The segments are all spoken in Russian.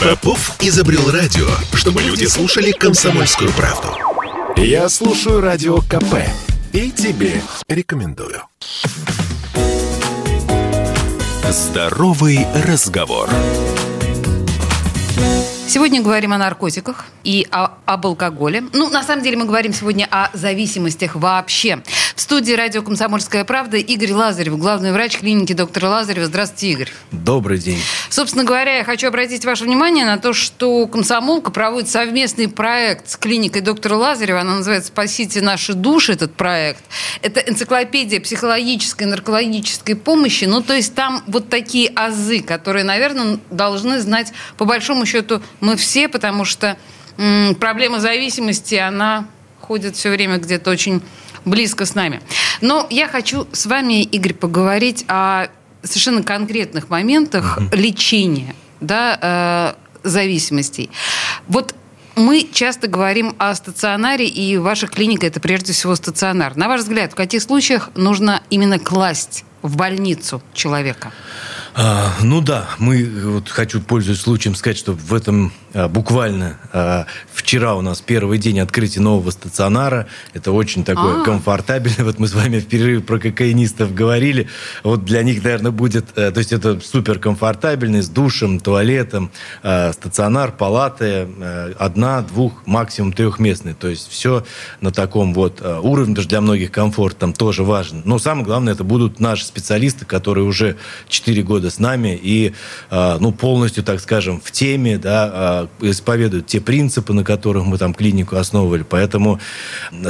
Попов изобрел радио, чтобы люди слушали комсомольскую правду. Я слушаю радио КП и тебе рекомендую. Здоровый разговор. Сегодня говорим о наркотиках и о, об алкоголе. Ну, на самом деле мы говорим сегодня о зависимостях вообще. В студии радио «Комсомольская правда» Игорь Лазарев, главный врач клиники доктора Лазарева. Здравствуйте, Игорь. Добрый день. Собственно говоря, я хочу обратить ваше внимание на то, что «Комсомолка» проводит совместный проект с клиникой доктора Лазарева. Она называется «Спасите наши души», этот проект. Это энциклопедия психологической и наркологической помощи. Ну, то есть там вот такие азы, которые, наверное, должны знать, по большому счету, мы все, потому что м, проблема зависимости, она ходит все время где-то очень близко с нами. Но я хочу с вами, Игорь, поговорить о совершенно конкретных моментах mm-hmm. лечения да, э, зависимостей. Вот мы часто говорим о стационаре, и ваша клиника это прежде всего стационар. На ваш взгляд, в каких случаях нужно именно класть в больницу человека? А, ну да, мы вот хочу, пользуясь случаем, сказать, что в этом а, буквально а, вчера у нас первый день открытия нового стационара. Это очень такое А-а-а. комфортабельно. Вот мы с вами в перерыве про кокаинистов говорили. Вот для них, наверное, будет... А, то есть это супер комфортабельный, с душем, туалетом, а, стационар, палаты, а, одна, двух, максимум трехместный. То есть все на таком вот а, уровне, даже для многих комфорт там тоже важен. Но самое главное, это будут наши специалисты, которые уже 4 года с нами и а, ну, полностью, так скажем, в теме, да, а, исповедуют те принципы, на которых мы там клинику основывали. Поэтому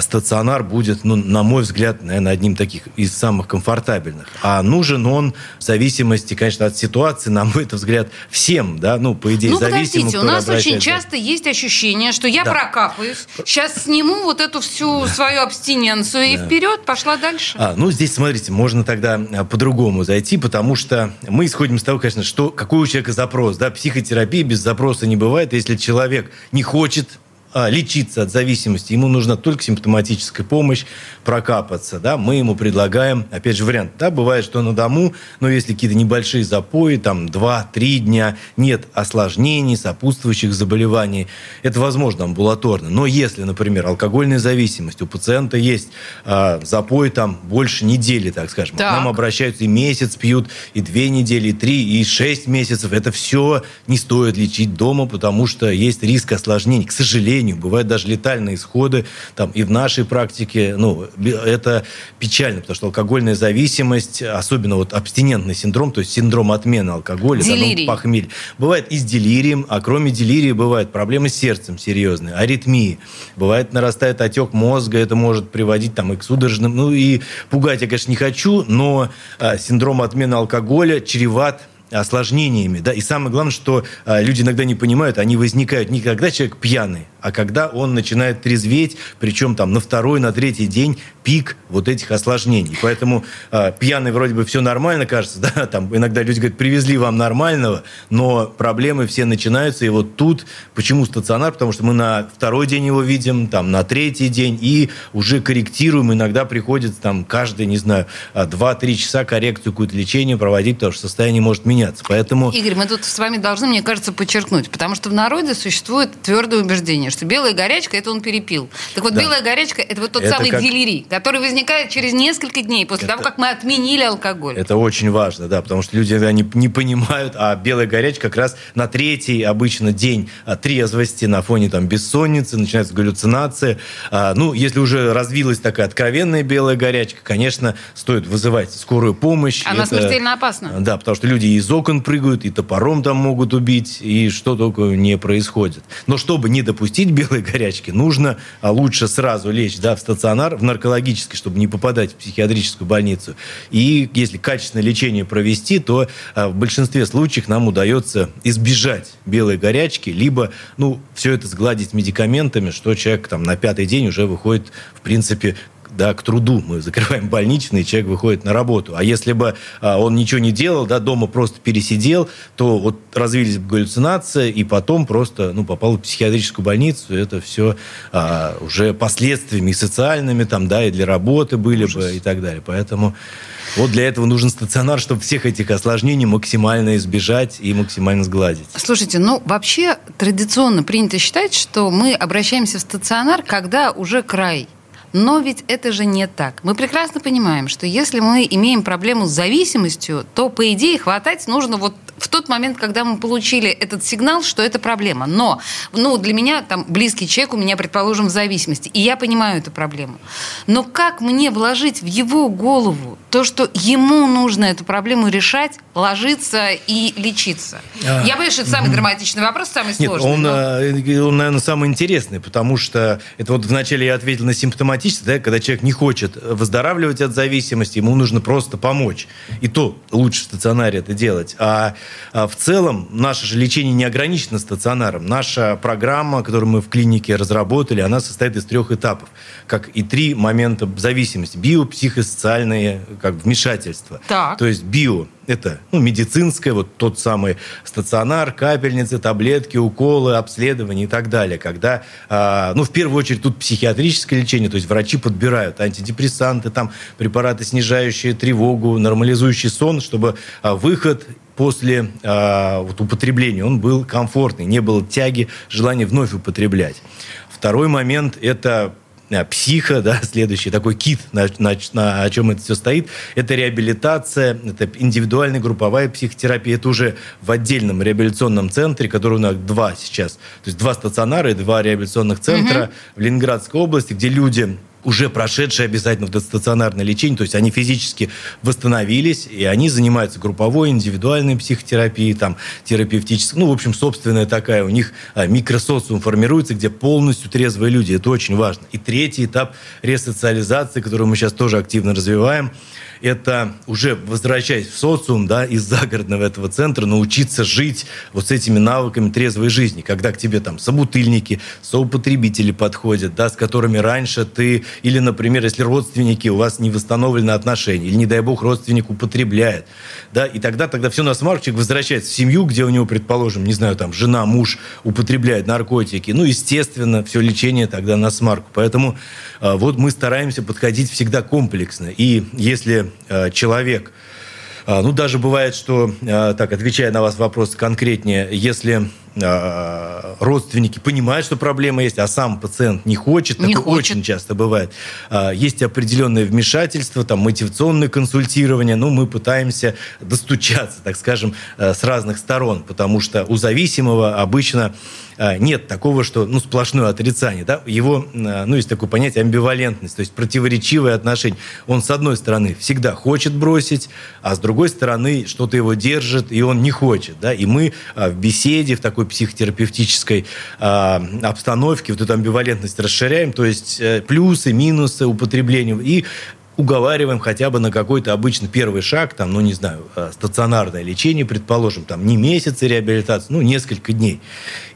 стационар будет, ну, на мой взгляд, наверное, одним таких из самых комфортабельных. А нужен он в зависимости, конечно, от ситуации, на мой взгляд, всем, да, ну, по идее, ну, зависимым. подождите, у нас очень часто есть ощущение, что я да. прокапаюсь, сейчас сниму вот эту всю да. свою абстиненцию да. и вперед, пошла дальше. А, ну, здесь, смотрите, можно тогда а, по-другому зайти, потому что мы исходим из того, конечно, что какой у человека запрос. Да? Психотерапии без запроса не бывает. Если человек не хочет лечиться от зависимости, ему нужна только симптоматическая помощь, прокапаться, да, мы ему предлагаем, опять же, вариант, да, бывает, что на дому, но если какие-то небольшие запои, там, 2-3 дня, нет осложнений, сопутствующих заболеваний, это возможно амбулаторно, но если, например, алкогольная зависимость, у пациента есть а, запой там больше недели, так скажем, так. к нам обращаются и месяц пьют, и две недели, и три, и шесть месяцев, это все не стоит лечить дома, потому что есть риск осложнений, к сожалению, сожалению, бывают даже летальные исходы. Там, и в нашей практике ну, это печально, потому что алкогольная зависимость, особенно вот абстинентный синдром, то есть синдром отмены алкоголя, Делирий. ну, похмелье, бывает и с делирием, а кроме делирия бывают проблемы с сердцем серьезные, аритмии. Бывает нарастает отек мозга, это может приводить там, и к судорожным... Ну и пугать я, конечно, не хочу, но а, синдром отмены алкоголя чреват осложнениями, да, и самое главное, что а, люди иногда не понимают, они возникают не когда человек пьяный, а когда он начинает трезветь, причем там на второй, на третий день пик вот этих осложнений. Поэтому э, пьяный вроде бы все нормально кажется, да, там иногда люди говорят, привезли вам нормального, но проблемы все начинаются, и вот тут почему стационар, потому что мы на второй день его видим, там на третий день, и уже корректируем, иногда приходится там каждые, не знаю, 2-3 часа коррекцию какое-то лечение проводить, потому что состояние может меняться. Поэтому... Игорь, мы тут с вами должны, мне кажется, подчеркнуть, потому что в народе существует твердое убеждение, что белая горячка это он перепил. Так вот, да. белая горячка это вот тот это самый как... делирий, который возникает через несколько дней после это... того, как мы отменили алкоголь. Это очень важно, да, потому что люди не, не понимают, а белая горячка как раз на третий обычно день трезвости на фоне там бессонницы, начинается галлюцинация. А, ну, если уже развилась такая откровенная белая горячка, конечно, стоит вызывать скорую помощь. Она это... смертельно опасна. Да, потому что люди из окон прыгают, и топором там могут убить, и что только не происходит. Но чтобы не допустить белой горячки, нужно а лучше сразу лечь да, в стационар, в наркологический, чтобы не попадать в психиатрическую больницу. И если качественное лечение провести, то а, в большинстве случаев нам удается избежать белой горячки, либо ну, все это сгладить медикаментами, что человек там, на пятый день уже выходит, в принципе, да, к труду. Мы закрываем больничный, человек выходит на работу. А если бы а, он ничего не делал, да, дома просто пересидел, то вот развились бы галлюцинации, и потом просто ну, попал в психиатрическую больницу. Это все а, уже последствиями и социальными, там, да, и для работы были Ужас. бы, и так далее. Поэтому вот для этого нужен стационар, чтобы всех этих осложнений максимально избежать и максимально сгладить. Слушайте, ну вообще традиционно принято считать, что мы обращаемся в стационар, когда уже край. Но ведь это же не так. Мы прекрасно понимаем, что если мы имеем проблему с зависимостью, то, по идее, хватать нужно вот в тот момент, когда мы получили этот сигнал, что это проблема. Но ну, для меня там близкий человек у меня, предположим, в зависимости, и я понимаю эту проблему. Но как мне вложить в его голову то, что ему нужно эту проблему решать, ложиться и лечиться? А, я понимаю, что это самый драматичный вопрос, самый нет, сложный. Он, но... Э, он, наверное, самый интересный, потому что это вот вначале я ответил на симптоматичность, да, когда человек не хочет выздоравливать от зависимости, ему нужно просто помочь. И то лучше в стационаре это делать. А а, в целом наше же лечение не ограничено стационаром. Наша программа, которую мы в клинике разработали, она состоит из трех этапов, как и три момента зависимости. Био, психосоциальные как вмешательства. Так. То есть био – это ну, медицинское, вот тот самый стационар, капельницы, таблетки, уколы, обследования и так далее. Когда, э, ну, в первую очередь, тут психиатрическое лечение, то есть врачи подбирают антидепрессанты, там, препараты, снижающие тревогу, нормализующий сон, чтобы э, выход после э, вот, употребления он был комфортный, не было тяги, желания вновь употреблять. Второй момент – это психо, да, следующий такой кит, на, на, на о чем это все стоит, это реабилитация, это индивидуальная групповая психотерапия, это уже в отдельном реабилитационном центре, который у нас два сейчас, то есть два стационара и два реабилитационных центра угу. в Ленинградской области, где люди уже прошедшие обязательно в стационарное лечение, то есть они физически восстановились, и они занимаются групповой, индивидуальной психотерапией, там, терапевтической, ну, в общем, собственная такая у них а, микросоциум формируется, где полностью трезвые люди, это очень важно. И третий этап ресоциализации, который мы сейчас тоже активно развиваем, это уже возвращаясь в социум, да, из загородного этого центра, научиться жить вот с этими навыками трезвой жизни, когда к тебе там собутыльники, соупотребители подходят, да, с которыми раньше ты, или, например, если родственники, у вас не восстановлены отношения, или, не дай бог, родственник употребляет, да, и тогда, тогда все на человек возвращается в семью, где у него, предположим, не знаю, там, жена, муж употребляет наркотики, ну, естественно, все лечение тогда на смарку. Поэтому э, вот мы стараемся подходить всегда комплексно. И если Э, человек, э, ну, даже бывает, что, так, отвечая на вас вопрос конкретнее, если родственники понимают, что проблема есть, а сам пациент не хочет, не такое хочет. очень часто бывает. Есть определенное вмешательство, там, мотивационное консультирование, ну, мы пытаемся достучаться, так скажем, с разных сторон, потому что у зависимого обычно нет такого, что ну, сплошное отрицание. Да? Его, ну, есть такое понятие амбивалентность, то есть противоречивое отношение. Он, с одной стороны, всегда хочет бросить, а с другой стороны, что-то его держит, и он не хочет. Да? И мы в беседе, в такой психотерапевтической обстановке вот эту амбивалентность расширяем, то есть э, плюсы, минусы употребления. И уговариваем хотя бы на какой-то обычный первый шаг, там, ну, не знаю, э, стационарное лечение, предположим, там, не месяцы реабилитации, ну, несколько дней.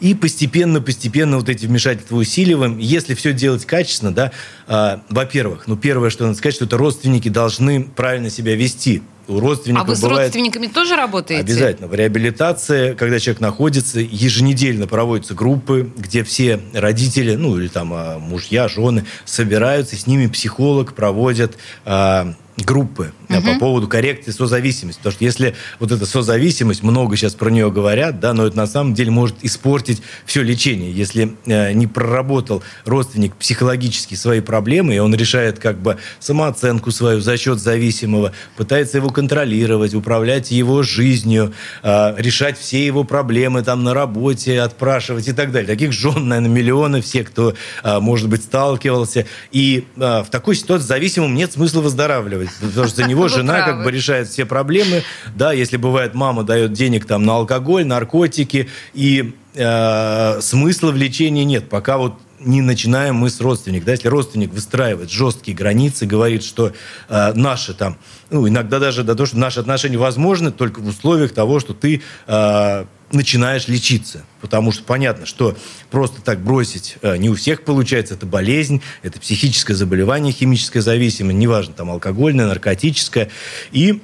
И постепенно-постепенно вот эти вмешательства усиливаем. Если все делать качественно, да, э, во-первых, ну, первое, что надо сказать, что это родственники должны правильно себя вести у родственников А вы с бывает... родственниками тоже работаете? Обязательно. В реабилитации, когда человек находится, еженедельно проводятся группы, где все родители, ну или там а, мужья, жены собираются, с ними психолог проводит а, группы угу. по поводу коррекции созависимости. Потому что если вот эта созависимость, много сейчас про нее говорят, да, но это на самом деле может испортить все лечение. Если э, не проработал родственник психологически свои проблемы, и он решает как бы самооценку свою за счет зависимого, пытается его контролировать, управлять его жизнью, э, решать все его проблемы там на работе, отпрашивать и так далее. Таких жен, наверное, миллионы, все, кто, э, может быть, сталкивался. И э, в такой ситуации зависимым нет смысла выздоравливать потому что за него жена как бы решает все проблемы. Да, если бывает, мама дает денег там на алкоголь, наркотики, и э, смысла в лечении нет, пока вот не начинаем мы с родственников. Да, если родственник выстраивает жесткие границы, говорит, что э, наши там, ну, иногда даже до того, что наши отношения возможны только в условиях того, что ты э, начинаешь лечиться. Потому что понятно, что просто так бросить э, не у всех получается. Это болезнь, это психическое заболевание, химическая зависимость, неважно, там алкогольное, наркотическое. И,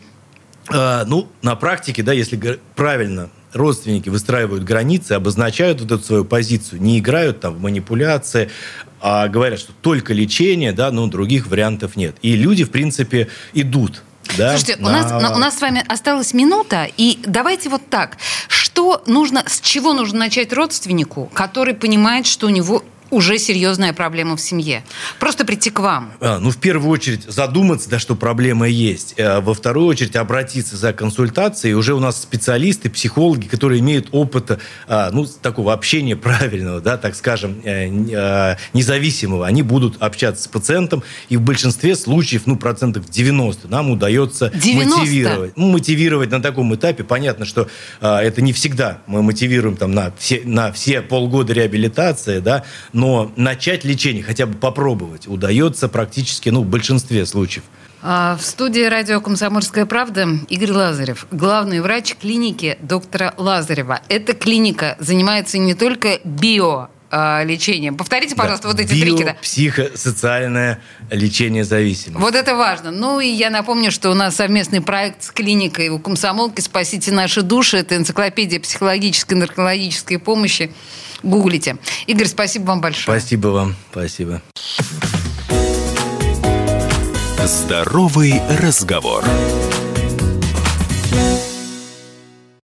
э, ну, на практике, да, если правильно родственники выстраивают границы, обозначают вот эту свою позицию, не играют там в манипуляции, а говорят, что только лечение, да, но других вариантов нет. И люди, в принципе, идут да? Слушайте, на... у, нас, у нас с вами осталась минута, и давайте вот так. Что нужно, с чего нужно начать родственнику, который понимает, что у него уже серьезная проблема в семье. Просто прийти к вам. А, ну, в первую очередь задуматься, да, что проблема есть. А, во вторую очередь обратиться за консультацией. Уже у нас специалисты, психологи, которые имеют опыт а, ну, такого общения правильного, да, так скажем, э, независимого. Они будут общаться с пациентом, и в большинстве случаев, ну, процентов 90 нам удается 90? мотивировать. Ну, мотивировать на таком этапе. Понятно, что это не всегда мы мотивируем там на все, на все полгода реабилитации, да, но начать лечение, хотя бы попробовать, удается практически, ну, в большинстве случаев. А, в студии радио «Комсомольская правда» Игорь Лазарев, главный врач клиники доктора Лазарева. Эта клиника занимается не только био а, лечением. Повторите, пожалуйста, да. вот эти Био, три да. психосоциальное лечение зависимости. Вот это важно. Ну и я напомню, что у нас совместный проект с клиникой у комсомолки «Спасите наши души». Это энциклопедия психологической и наркологической помощи гуглите. Игорь, спасибо вам большое. Спасибо вам. Спасибо. Здоровый разговор.